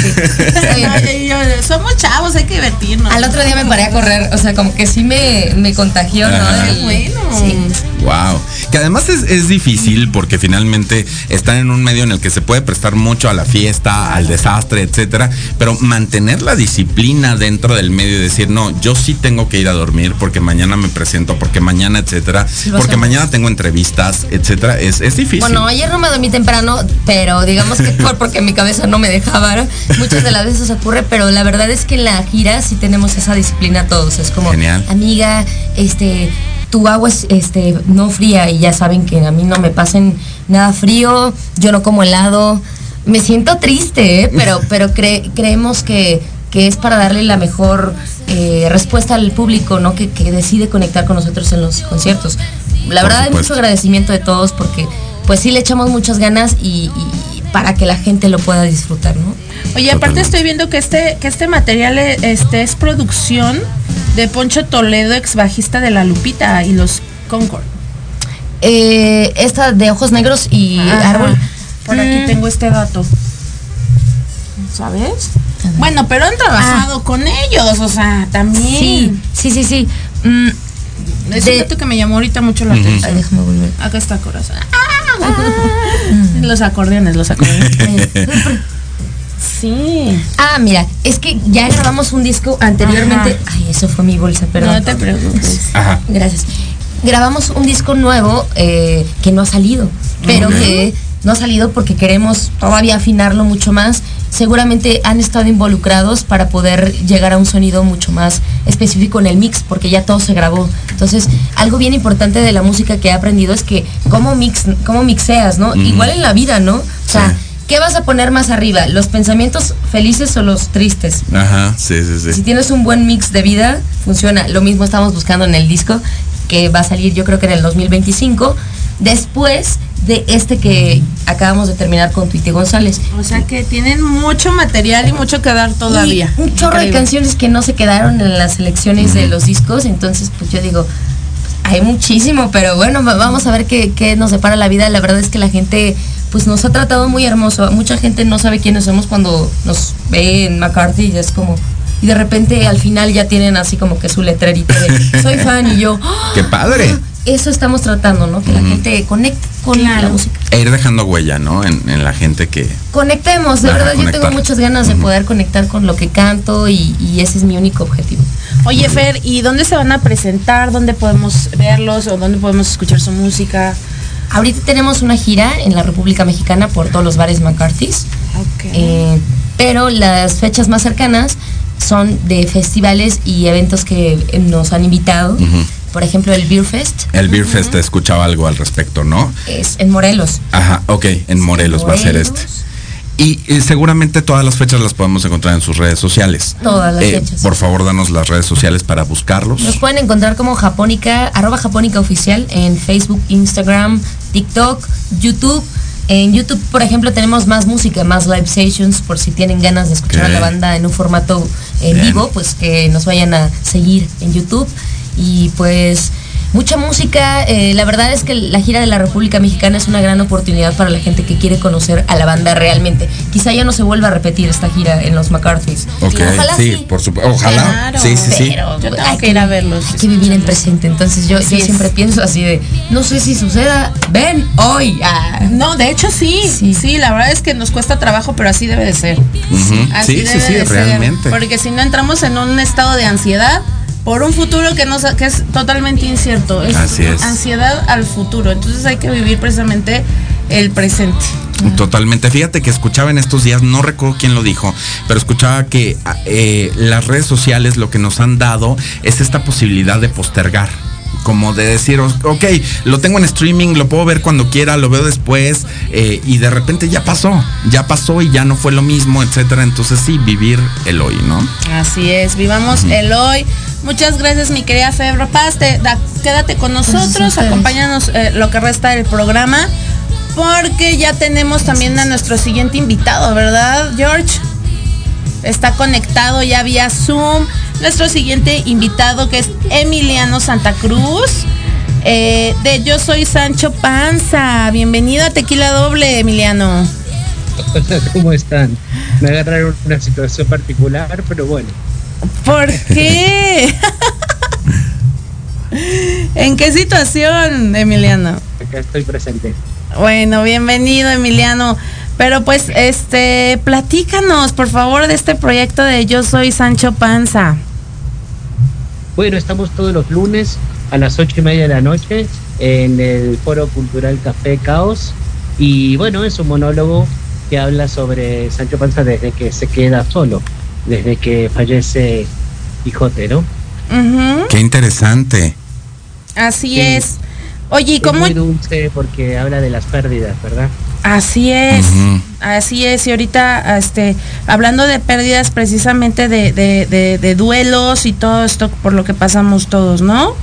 Yo, somos chavos, hay que divertirnos. Al otro día me paré a correr, o sea, como que sí me, me contagió, ¿no? Ajá. El- Bueno. Sí. Wow. Que además es, es difícil porque finalmente están en un medio en el que se puede prestar mucho a la fiesta, al desastre, etcétera. Pero mantener la disciplina dentro del medio y decir, no, yo sí tengo que ir a dormir porque mañana me presento, porque mañana, etcétera, porque mañana tengo entrevistas, etcétera, es, es difícil. Bueno, ayer no me dormí temprano, pero digamos que fue porque mi cabeza no me dejaba. ¿no? Muchas de las veces ocurre, pero la verdad es que en la gira sí tenemos esa disciplina todos. Es como, Genial. amiga, este, tu agua es este, no fría y ya saben que a mí no me pasen nada frío, yo no como helado. Me siento triste, ¿eh? pero, pero cre- creemos que, que es para darle la mejor eh, respuesta al público, ¿no? Que, que decide conectar con nosotros en los conciertos. La Por verdad hay mucho agradecimiento de todos porque pues sí le echamos muchas ganas y, y para que la gente lo pueda disfrutar, ¿no? Oye, aparte estoy viendo que este, que este material eh, este, es producción de Poncho Toledo, ex bajista de La Lupita y los Concord. Eh, esta de ojos negros y Ajá. árbol. Por aquí tengo este dato. ¿Sabes? Bueno, pero han trabajado con ellos, o sea, también. Sí, sí, sí, sí. Mm, Es de- un dato que me llamó ahorita mucho la atención. Ay, déjame volver. Acá está corazón. Los acordeones, los acordeones. sí. Ah, mira, es que ya grabamos un disco anteriormente. Ajá. Ay, eso fue mi bolsa, perdón. No te preocupes. Ajá. Gracias. Grabamos un disco nuevo eh, que no ha salido, pero que no ha salido porque queremos todavía afinarlo mucho más. Seguramente han estado involucrados para poder llegar a un sonido mucho más específico en el mix, porque ya todo se grabó. Entonces, algo bien importante de la música que he aprendido es que cómo, mix, cómo mixeas, ¿no? Igual en la vida, ¿no? O sea, Sí. ¿Qué vas a poner más arriba? ¿Los pensamientos felices o los tristes? Ajá, sí, sí, Si sí. tienes un buen mix de vida, funciona. Lo mismo estamos buscando en el disco, que va a salir yo creo que en el 2025, después de este que acabamos de terminar con Tuiti González. O sea que tienen mucho material y mucho que dar todavía. Y un chorro de canciones que no se quedaron en las selecciones de los discos, entonces pues yo digo, hay muchísimo, pero bueno, va- vamos a ver qué, qué nos separa la vida. La verdad es que la gente pues nos ha tratado muy hermoso. Mucha gente no sabe quiénes somos cuando nos ve en McCarthy y es como... Y de repente al final ya tienen así como que su letrerito de soy fan y yo... ¡ah! Qué padre. Eso estamos tratando, ¿no? Que la gente conecte con la música. E ir dejando huella, ¿no? En, en la gente que. Conectemos, de verdad yo tengo muchas ganas de poder conectar con lo que canto y, y ese es mi único objetivo. Oye, Fer, ¿y dónde se van a presentar? ¿Dónde podemos verlos o dónde podemos escuchar su música? Ahorita tenemos una gira en la República Mexicana por todos los bares McCarthy's, eh, pero las fechas más cercanas son de festivales y eventos que eh, nos han invitado. Por ejemplo, el Beer Fest El Beer Fest escuchaba algo al respecto, ¿no? es en Morelos. Ajá, ok, en Morelos va a ser Morelos. este. Y, eh, seguramente todas las fechas las podemos encontrar en sus redes sociales. Todas las Eh, fechas. Por favor, danos las redes sociales para buscarlos. Nos pueden encontrar como Japónica, arroba Japónica Oficial en Facebook, Instagram, TikTok, YouTube. En YouTube, por ejemplo, tenemos más música, más live sessions, por si tienen ganas de escuchar a la banda en un formato en Bien. vivo, pues que nos vayan a seguir en YouTube. Y pues mucha música. eh, la verdad es que la gira de la República Mexicana es una gran oportunidad para la gente que quiere conocer a la banda realmente. Quizá ya no se vuelva a repetir esta gira en los McCarthy's. Ok, Ojalá sí, sí. por supuesto. Ojalá. Claro. Sí, sí, sí. Pero Yo tengo hay que ir a verlos. Hay que vivir en presente. Entonces yo, yo siempre pienso así de, no sé si suceda, ven hoy. Ah. No, de hecho sí, Sí. sí, la verdad es que nos cuesta trabajo, pero así debe de ser. Así Sí, sí, debe sí, de ser, realmente. Porque si no entramos en un estado de ansiedad por un futuro que, no, que es totalmente incierto. Es Así es. ansiedad al futuro. Entonces hay que vivir precisamente el presente. Totalmente. Fíjate que escuchaba en estos días, no recuerdo quién lo dijo, pero escuchaba que eh, las redes sociales lo que nos han dado es esta posibilidad de postergar. Como de decir, ok, lo tengo en streaming, lo puedo ver cuando quiera, lo veo después, eh, y de repente ya pasó, ya pasó y ya no fue lo mismo, etcétera. Entonces sí, vivir el hoy, ¿no? Así es, vivamos el hoy. Muchas gracias, mi querida Febro Paz. Te- da- quédate con nosotros, acompáñanos eh, lo que resta del programa, porque ya tenemos también a nuestro siguiente invitado, ¿verdad, George? Está conectado ya vía Zoom. Nuestro siguiente invitado que es Emiliano Santa Cruz. eh, de Yo Soy Sancho Panza. Bienvenido a Tequila Doble, Emiliano. Hola, ¿cómo están? Me agarraron una situación particular, pero bueno. ¿Por qué? ¿En qué situación, Emiliano? Acá estoy presente. Bueno, bienvenido, Emiliano. Pero pues, este, platícanos, por favor, de este proyecto de Yo Soy Sancho Panza. Bueno, estamos todos los lunes a las ocho y media de la noche en el Foro Cultural Café Caos. Y bueno, es un monólogo que habla sobre Sancho Panza desde que se queda solo, desde que fallece Quijote, ¿no? Ujú, Qué interesante. Así Sí. es. Oye, ¿y Es cómo? muy dulce porque habla de las pérdidas, ¿verdad? Así es, así es. Y ahorita, este, hablando de pérdidas precisamente de, de, de, de duelos y todo esto por lo que pasamos todos, ¿no?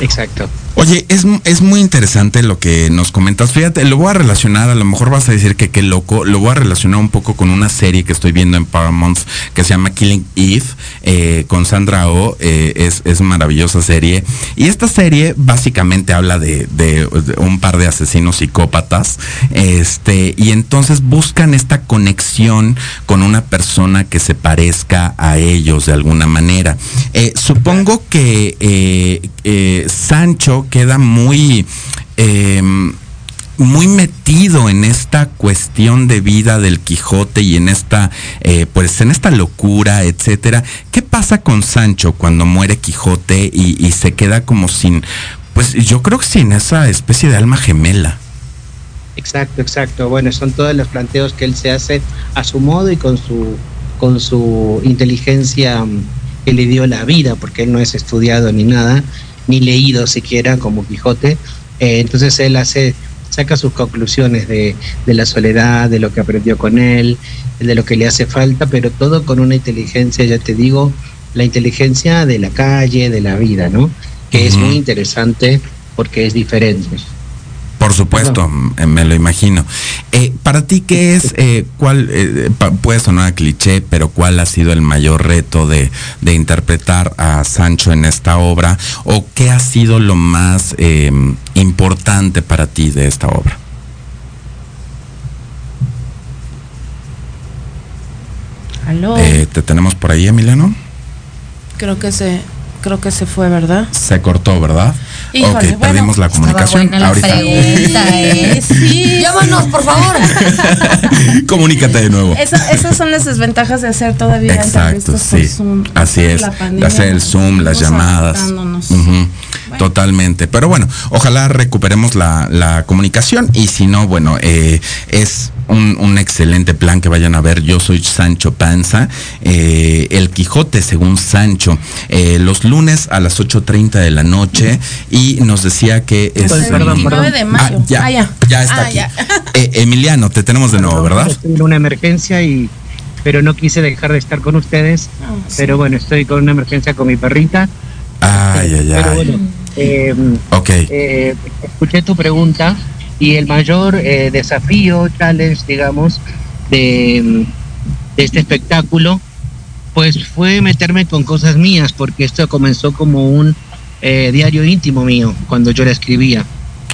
Exacto. Oye, es, es muy interesante lo que nos comentas. Fíjate, lo voy a relacionar, a lo mejor vas a decir que qué loco, lo voy a relacionar un poco con una serie que estoy viendo en Paramount que se llama Killing Eve, eh, con Sandra Oh, eh, es, es maravillosa serie. Y esta serie básicamente habla de, de- un par de asesinos psicópatas, este, y entonces buscan esta conexión con una persona que se parezca a ellos de alguna manera. Eh, supongo que eh, queda muy... em, muy metido en esta cuestión de vida del Quijote y en esta, eh, pues en esta locura, etcétera. ¿Qué pasa con Sancho cuando muere Quijote y, y se queda como sin, pues yo creo que sin esa especie de alma gemela? Exacto, exacto. Bueno, son todos los planteos que él se hace a su modo y con su con su inteligencia mm, que le dio la vida, porque él no es estudiado ni nada, ni leído siquiera como Quijote. Eh, entonces él hace saca sus conclusiones de, de la soledad, de lo que aprendió con él, de lo que le hace falta, pero todo con una inteligencia, ya te digo, la inteligencia de la calle, de la vida, ¿no? Que es muy interesante porque es diferente. Por supuesto, me lo imagino. Eh, para ti, ¿qué es, eh, cuál, eh, puede sonar a cliché, pero cuál ha sido el mayor reto de, de interpretar a Sancho en esta obra? ¿O qué ha sido lo más eh, importante para ti de esta obra? Aló. Eh, ¿Te tenemos por ahí, Emiliano? Creo que se, creo que se fue, ¿verdad? Se cortó, ¿verdad? Híjole, ok, bueno, perdimos la comunicación. buena la Ahorita. pregunta, ¿eh? Sí. Llámanos, por favor. Comunícate de nuevo. Eso- esas son las desventajas de hacer todavía Exacto, entrevistas por sí. Zoom. Así es. La De pandemia hacer el Zoom, las llamadas. adaptándonos. Ujú, Totalmente. Pero bueno, ojalá recuperemos la, la comunicación y si no, bueno, eh, es un, un excelente plan que vayan a ver. Yo soy Sancho Panza, eh, El Quijote según Sancho, eh, los lunes a las 8.30 de la noche y nos decía que es... Pues, perdón, 29 de Ah, mayo. ya, Ah, ya. ya está Ah, aquí. ya. Eh, Emiliano, te tenemos de nuevo, ¿verdad? Estoy en una emergencia y pero no quise dejar de estar con ustedes. Ah, sí. Pero bueno, estoy con una emergencia con mi perrita. Ay, ay, Pero ay. bueno, eh, Ok. eh, escuché tu pregunta y el mayor eh, desafío, challenge, digamos, de, de este espectáculo, pues fue meterme con cosas mías, porque esto comenzó como un eh, diario íntimo mío cuando yo la escribía.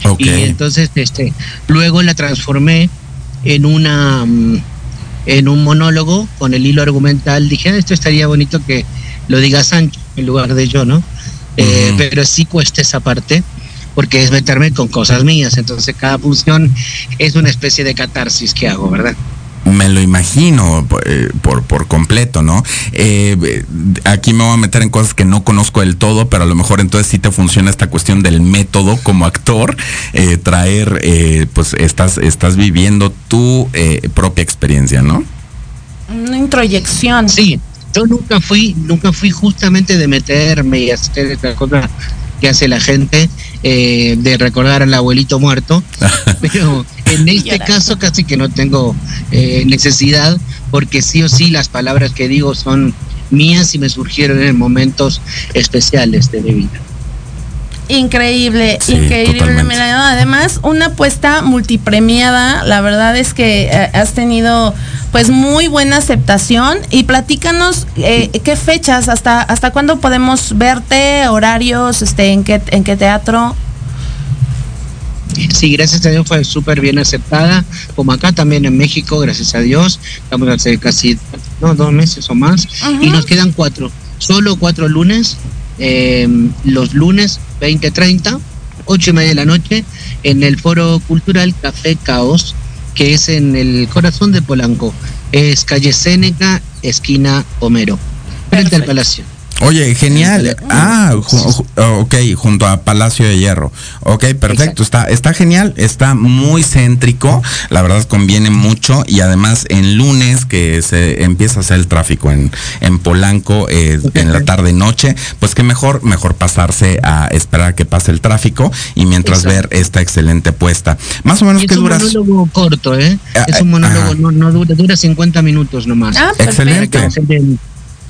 Ok. Y entonces, este, luego la transformé en una mm, en un monólogo con el hilo argumental. Dije, "Ah, esto estaría bonito que lo diga Sancho en lugar de yo, ¿no? Eh, pero sí cuesta esa parte porque es meterme con cosas mías. Entonces cada función es una especie de catarsis que hago, ¿verdad? Me lo imagino eh, por, por completo, ¿no? Eh, eh, aquí me voy a meter en cosas que no conozco del todo, pero a lo mejor entonces sí te funciona esta cuestión del método como actor, eh, traer, eh, pues estás, estás viviendo tu eh, propia experiencia, ¿no? Una introyección. Sí, yo nunca fui, nunca fui justamente de meterme y hacer esta cosa que hace la gente eh, de recordar al abuelito muerto, pero en este caso casi que no tengo eh, necesidad porque sí o sí las palabras que digo son mías y me surgieron en momentos especiales de mi vida. Increíble, Sí, increíble. totalmente. Mira, Además, una apuesta multipremiada. La verdad es que eh, has tenido pues muy buena aceptación. Y platícanos eh, qué fechas, hasta hasta cuándo podemos verte, horarios, este, en qué en qué teatro. Sí, gracias a Dios fue súper bien aceptada, como acá también en México, gracias a Dios. Estamos hace casi no, dos meses o más y nos quedan cuatro, solo cuatro lunes eh, los lunes 20.30, 8 y media de la noche, en el Foro Cultural Café Caos, que es en el corazón de Polanco. Es calle Séneca, esquina Homero, frente al Palacio. Oye, genial. Ah, ju- ok, junto a Palacio de Hierro. Ok, perfecto. Está, está genial, está muy céntrico. La verdad conviene mucho. Y además en lunes que se empieza a hacer el tráfico en, en Polanco eh, en la tarde noche, pues que mejor, mejor pasarse a esperar que pase el tráfico y mientras ver esta excelente puesta. Más o menos que es un duras. monólogo corto, ¿eh? Ah, Es un eh, monólogo, no, no dura, dura 50 minutos nomás. Ah, perfecto. Excelente.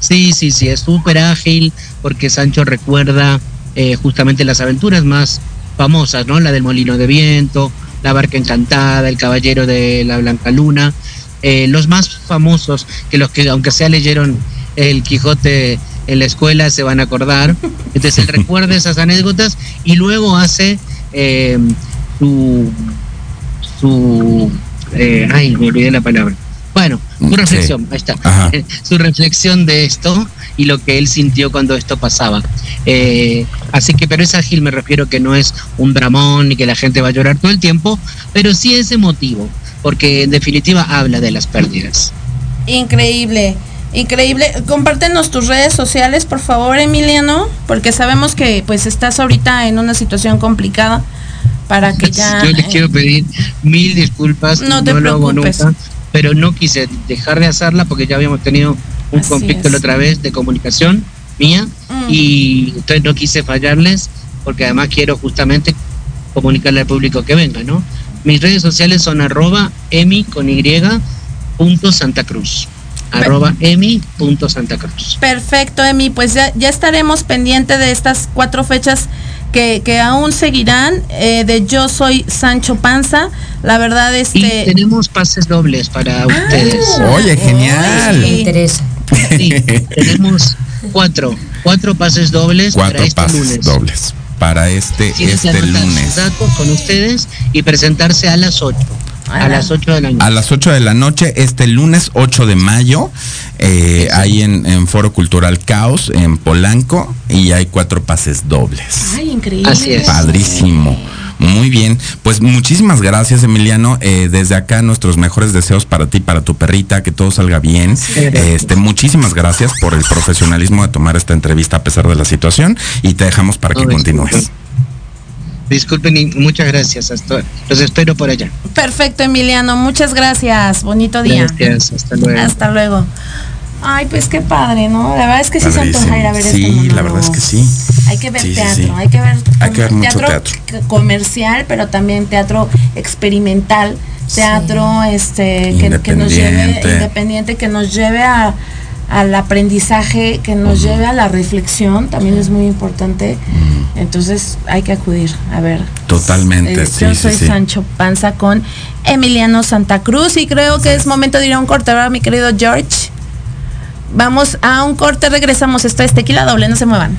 Sí, sí, sí, es súper ágil porque Sancho recuerda eh, justamente las aventuras más famosas, ¿no? La del molino de viento, la barca encantada, el caballero de la Blanca Luna, eh, los más famosos que los que aunque sea leyeron el Quijote en la escuela se van a acordar. Entonces él recuerda esas anécdotas y luego hace eh, su su eh, ay me olvidé la palabra bueno su Sí. reflexión ahí está Ajá. su reflexión de esto y lo que él sintió cuando esto pasaba Eh, así que pero es ágil me refiero que no es un dramón ni que la gente va a llorar todo el tiempo pero sí es emotivo porque en definitiva habla de las pérdidas Increíble, increíble. Compártenos tus redes sociales, por favor, Emiliano, porque sabemos que pues estás ahorita en una situación complicada para que ya... yo les eh, quiero pedir mil disculpas No te lo hago preocupes. nunca pero no quise dejar de hacerla porque ya habíamos tenido un Así conflicto es. la otra vez de comunicación mía Mm. y entonces no quise fallarles porque además quiero justamente comunicarle al público que venga, ¿no? Mis redes sociales son arroba emi con y punto Santa Cruz. Arroba emi punto Santa Cruz. Perfecto, Emi, pues ya, ya estaremos pendiente de estas cuatro fechas que, que aún seguirán, eh, de Yo Soy Sancho Panza. La verdad, Y este... tenemos pases dobles para ustedes. Oye, genial. Me interesa. Sí, tenemos cuatro, cuatro pases dobles Cuatro para este pases lunes. dobles para este, este lunes. datos con ustedes y presentarse a las 8. A las 8 de la noche. A las 8 de la noche, este lunes 8 de mayo, eh, ahí en, en Foro Cultural Caos, en Polanco, y hay cuatro pases dobles. Ay, increíble. Así es. Padrísimo. Muy bien, pues muchísimas gracias Emiliano. Eh, desde acá nuestros mejores deseos para ti, para tu perrita, que todo salga bien. Este, muchísimas gracias por el profesionalismo de tomar esta entrevista a pesar de la situación y te dejamos para que continúes. Disculpen. Y muchas gracias. Hasta, los espero por allá. Perfecto, Emiliano. Muchas gracias. Bonito día. Gracias. Hasta luego. Hasta luego. Ay, pues qué padre, ¿no? La verdad es que sí se antoja ir a ver Sí, este la verdad es que sí. Hay que ver Sí, teatro, sí. hay que ver, Hay que ver mucho teatro, c- comercial, pero también teatro experimental, teatro este que, que nos lleve independiente, que nos lleve a, al aprendizaje, que nos lleve a la reflexión, también es muy importante. Entonces hay que acudir a ver. Totalmente, Eh, sí, Yo sí, soy sí. Sancho Panza con Emiliano Santa Cruz y creo que es momento de ir a un corte, ¿verdad, mi querido George? Vamos a un corte, regresamos. Esto es Tequila Doble, no se muevan.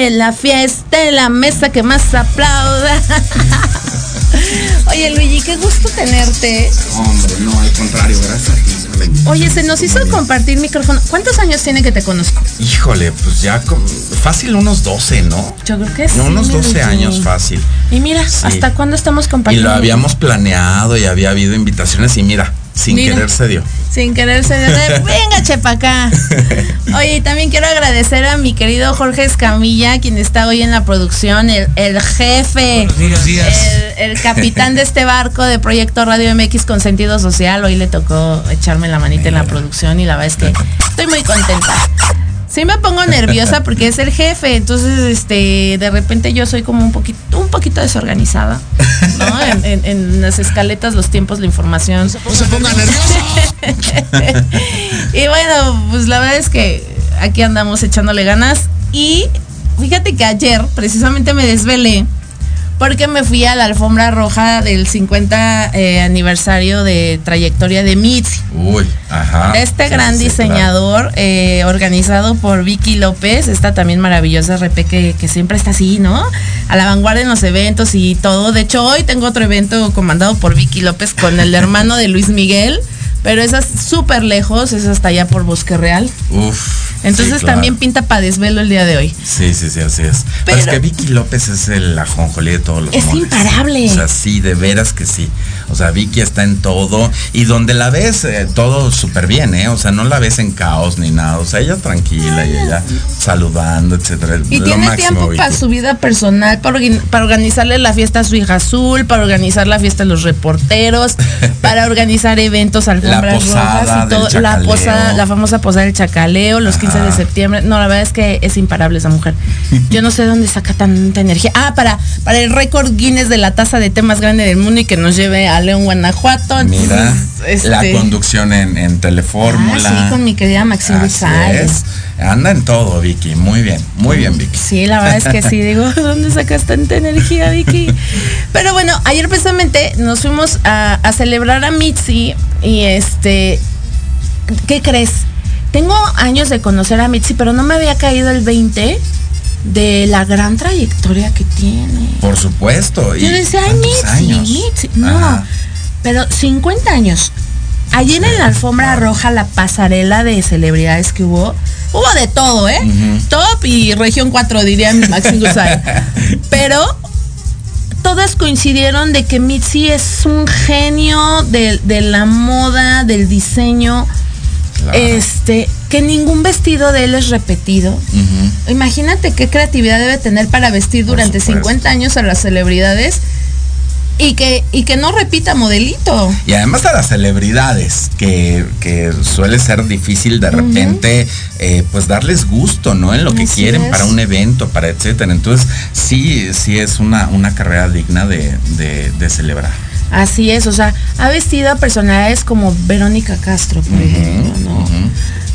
De la fiesta en la mesa que más aplauda. Oye, Luigi, qué gusto tenerte. Hombre, no, al contrario, gracias a ti. Oye, se nos hizo compartir micrófono. ¿Cuántos años tiene que te conozco? Híjole, pues ya con- fácil unos 12, ¿no? Yo creo que sí. No, unos mi 12 Luigi. años fácil. Y mira, Sí. ¿hasta cuándo estamos Y compartiendo? lo habíamos planeado y había habido invitaciones y mira, sin Mira. querer se dio. Sin querer se dio. Venga, chepa acá. Oye, también quiero agradecer a mi querido Jorge Escamilla, quien está hoy en la producción, el, el jefe, Buenos días. el, el capitán de este barco de Proyecto Radio MX con sentido social. Hoy le tocó echarme la manita en la producción y la verdad es que estoy muy contenta. Sí me pongo nerviosa porque es el jefe, entonces este de repente yo soy como un poquito un poquito desorganizada, ¿no? En, en- en las escaletas, los tiempos, la información. No se ponga nervioso. y bueno, pues la verdad es que aquí andamos echándole ganas. Y fíjate que ayer precisamente me desvelé porque me fui a la alfombra roja del 50 eh, aniversario de trayectoria de Mitzi. Uy, ajá. Este Sí, gran sí, diseñador eh, organizado por Vicky López, esta también maravillosa Repe que, que siempre está así, ¿no? A la vanguardia en los eventos y todo. De hecho, hoy tengo otro evento comandado por Vicky López con el hermano de Luis Miguel, pero es súper lejos, es hasta allá por Bosque Real. Uf. Entonces sí, claro. también pinta para desvelo el día de hoy. Sí, sí, sí, así es. Pero, es que Vicky López es el ajonjolí de todos los Es moles. imparable. O sea, sí, de veras que sí. O sea, Vicky está en todo. Y donde la ves, eh, todo súper bien, ¿eh? O sea, no la ves en caos ni nada. O sea, ella tranquila y ella saludando, etcétera. Y Lo tiene máximo, tiempo Vicky. para su vida personal, para, organ- para organizarle la fiesta a su hija azul, para organizar la fiesta a los reporteros, para organizar eventos, alfombras rojas y todo. La posada, la famosa posada del chacaleo, los 15 de Ajá. septiembre. No, la verdad es que es imparable esa mujer. Yo no sé de dónde saca tanta energía. Ah, para, para el récord Guinness de la taza de té más grande del mundo y que nos lleve a León, Guanajuato. Mira, la este- conducción en, en Telefórmula. Ah, sí, con mi querida Maxine González. Anda en todo, Vicky. Muy bien, muy bien, Vicky. Sí, la verdad es que sí, digo, ¿dónde sacas tanta energía, Vicky? Pero bueno, ayer precisamente nos fuimos a, a celebrar a Mitzi y este, ¿qué crees? Tengo años de conocer a Mitzi, pero no me había caído el 20 de la gran trayectoria que tiene. Por supuesto. Yo ¿y decía, ay, Mitzi, años? Mitzi. No, Ajá. pero 50 años. Ayer en la alfombra roja, la pasarela de celebridades que hubo, hubo de todo, ¿eh? Top y región 4, diría mi Maxine Guzay. Pero todas coincidieron de que Mitzi es un genio de, de la moda, del diseño. Claro. Este, que ningún vestido de él es repetido. Imagínate qué creatividad debe tener para vestir durante supuesto. 50 años a las celebridades y que, y que no repita modelito. Y además a las celebridades, que, que suele ser difícil de repente, eh, pues darles gusto, ¿no? En lo que Así quieren es. para un evento, para etcétera. Entonces, sí, sí es una, una carrera digna de, de- de celebrar. Así es, o sea, ha vestido a personalidades como Verónica Castro, por ejemplo, ¿no?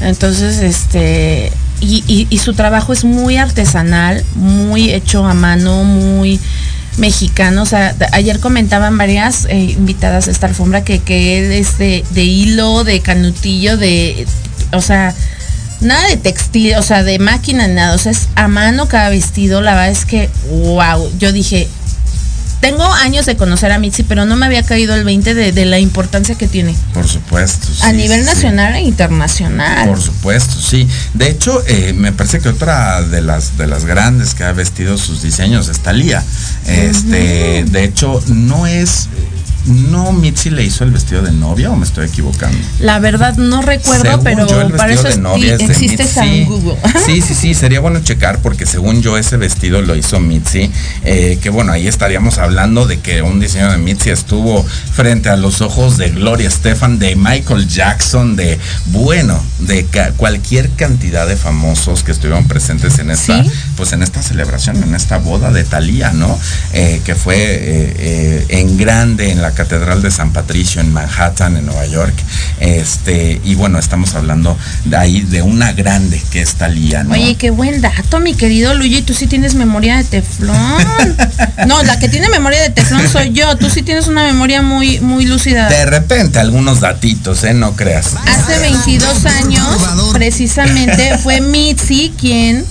Entonces, este, y, y- y su trabajo es muy artesanal, muy hecho a mano, muy mexicano. O sea, ayer comentaban varias eh, invitadas a esta alfombra que, que él es de, de hilo, de canutillo, de, o sea, nada de textil, o sea, de máquina, nada. O sea, es a mano cada vestido. La verdad es que, wow, yo dije, tengo años de conocer a Mitzi, pero no me había caído el 20 de, de la importancia que tiene Por supuesto. a sí, nivel sí. nacional e internacional. Por supuesto, sí. De hecho, eh, me parece que otra de las de las grandes que ha vestido sus diseños es Talía. Este, de hecho, no es no Mitzi le hizo el vestido de novia o me estoy equivocando. La verdad no recuerdo, Según pero yo, el para eso de novia es- es de existe Mitzi. San Google. Sí, sí, sí, sería bueno checar porque según yo ese vestido lo hizo Mitzi, eh, que bueno, ahí estaríamos hablando de que un diseño de Mitzi estuvo frente a los ojos de Gloria Estefan, de Michael Jackson, de, bueno, de cualquier cantidad de famosos que estuvieron presentes en esta, Sí. pues en esta celebración, en esta boda de Talía, ¿no? Eh, que fue eh, en grande en la Catedral de San Patricio en Manhattan, en Nueva York. Este, y bueno, estamos hablando de ahí de una grande que es Talía, ¿no? Oye, qué buen dato, mi querido Luigi. Tú sí tienes memoria de teflón. No, la que tiene memoria de teflón soy yo. Tú sí tienes una memoria muy, muy lúcida. De repente algunos datitos, ¿eh? No creas. Hace 22 años, precisamente, fue Mitzi quien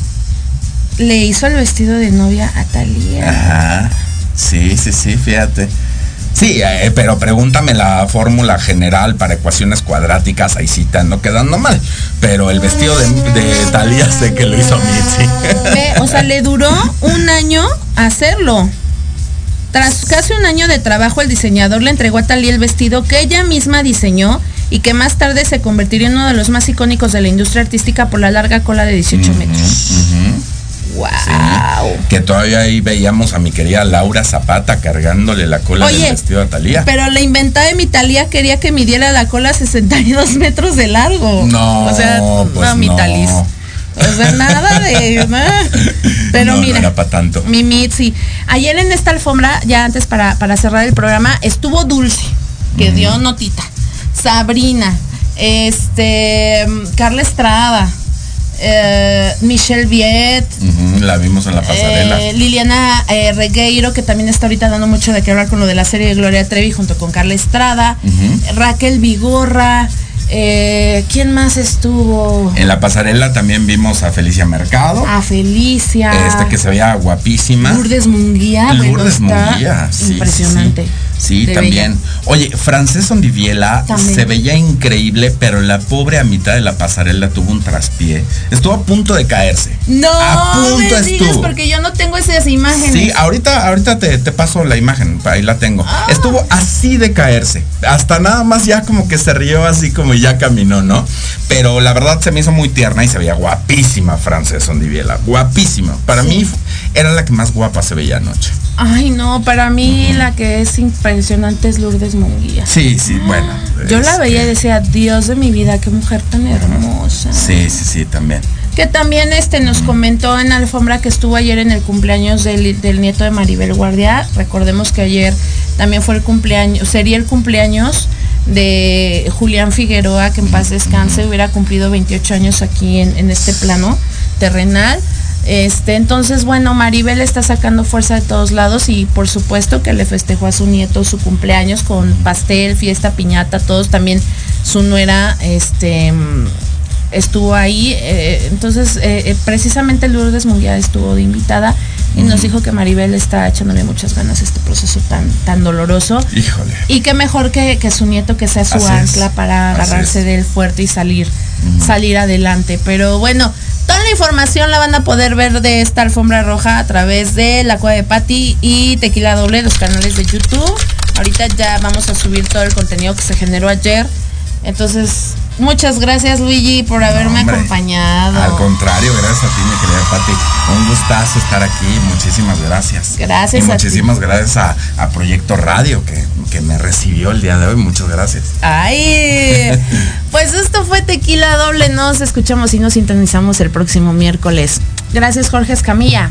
le hizo el vestido de novia a Talía. Ajá. Sí, sí, sí, fíjate. Sí, eh, pero pregúntame la fórmula general para ecuaciones cuadráticas, ahí sí te ando quedando mal. Pero el vestido de, de Talía sé que lo hizo Mitzi. Ve, o sea, le duró un año hacerlo. Tras casi un año de trabajo, el diseñador le entregó a Talía el vestido que ella misma diseñó y que más tarde se convertiría en uno de los más icónicos de la industria artística por la larga cola de 18 metros. Que todavía ahí veíamos a mi querida Laura Zapata cargándole la cola Oye, del vestido a Talía. Pero la inventada de mi Talía quería que midiera la cola 62 metros de largo. No, O sea, pues no, mi no. Talis. O sea, nada de. nada. Pero No, no mira. era pa' tanto. Mi Mitzi. Ayer en esta alfombra, ya antes para, para cerrar el programa, estuvo Dulce, que dio notita. Sabrina, este, Carla Estrada, eh, Michelle Viet, la vimos en la pasarela. eh, Liliana eh, Regueiro, que también está ahorita dando mucho de qué hablar con lo de la serie de Gloria Trevi junto con Carla Estrada. Raquel Vigorra, eh, ¿quién más estuvo? En la pasarela también vimos a Felicia Mercado. A Felicia. Este que se veía guapísima. Lourdes Munguía. Lourdes Munguía, sí, Impresionante. Sí, sí, también. Oye, Francés Ondiviela También. se veía increíble, pero la pobre a mitad de la pasarela tuvo un traspié. Estuvo a punto de caerse. No, A punto me digas porque yo no tengo esas imágenes. Sí, ahorita, ahorita te, te paso la imagen, ahí la tengo. Ah. Estuvo así de caerse. Hasta nada más ya como que se rió así como y ya caminó, ¿no? Pero la verdad se me hizo muy tierna y se veía guapísima Frances Ondiviela. Guapísima. Para mí era la que más guapa se veía anoche. Ay, no, para mí la que es impresionante es Lourdes Munguía. Sí, sí, bueno. Yo la veía y decía, Dios de mi vida, qué mujer tan hermosa. Sí, sí, sí, también. Que también este nos comentó en la alfombra que estuvo ayer en el cumpleaños del, del nieto de Maribel Guardia. Recordemos que ayer también fue el cumpleaños, sería el cumpleaños de Julián Figueroa, que en paz descanse, hubiera cumplido 28 años aquí en, en este plano terrenal. Este, entonces, bueno, Maribel está sacando fuerza de todos lados y por supuesto que le festejó a su nieto su cumpleaños con pastel, fiesta, piñata, todos también su nuera, este, estuvo ahí. eh, entonces, eh, eh, precisamente Lourdes Munguía estuvo de invitada y nos dijo que Maribel está echándole muchas ganas a este proceso tan, tan doloroso. Híjole. Y qué mejor que, que su nieto que sea su Así es. ancla para agarrarse del fuerte y salir, salir adelante. Pero bueno, toda la información la van a poder ver de esta alfombra roja a través de La Cueva de Patti y Tequila Doble, los canales de YouTube. Ahorita ya vamos a subir todo el contenido que se generó ayer. Entonces, muchas gracias Luigi por haberme hombre. acompañado. Al contrario, gracias a ti, mi querida Pati. Un gustazo estar aquí. Muchísimas gracias. Gracias Y a ti. muchísimas gracias a, a Proyecto Radio que, que me recibió el día de hoy. Muchas gracias. Ay, pues esto fue Tequila Doble. Nos escuchamos y nos sintonizamos el próximo miércoles. Gracias, Jorge Escamilla,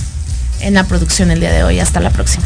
en la producción el día de hoy. Hasta la próxima.